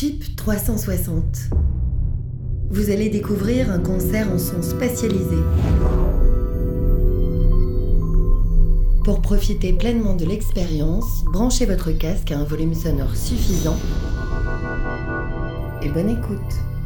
Chip 360. Vous allez découvrir un concert en son spatialisé. Pour profiter pleinement de l'expérience, branchez votre casque à un volume sonore suffisant et bonne écoute.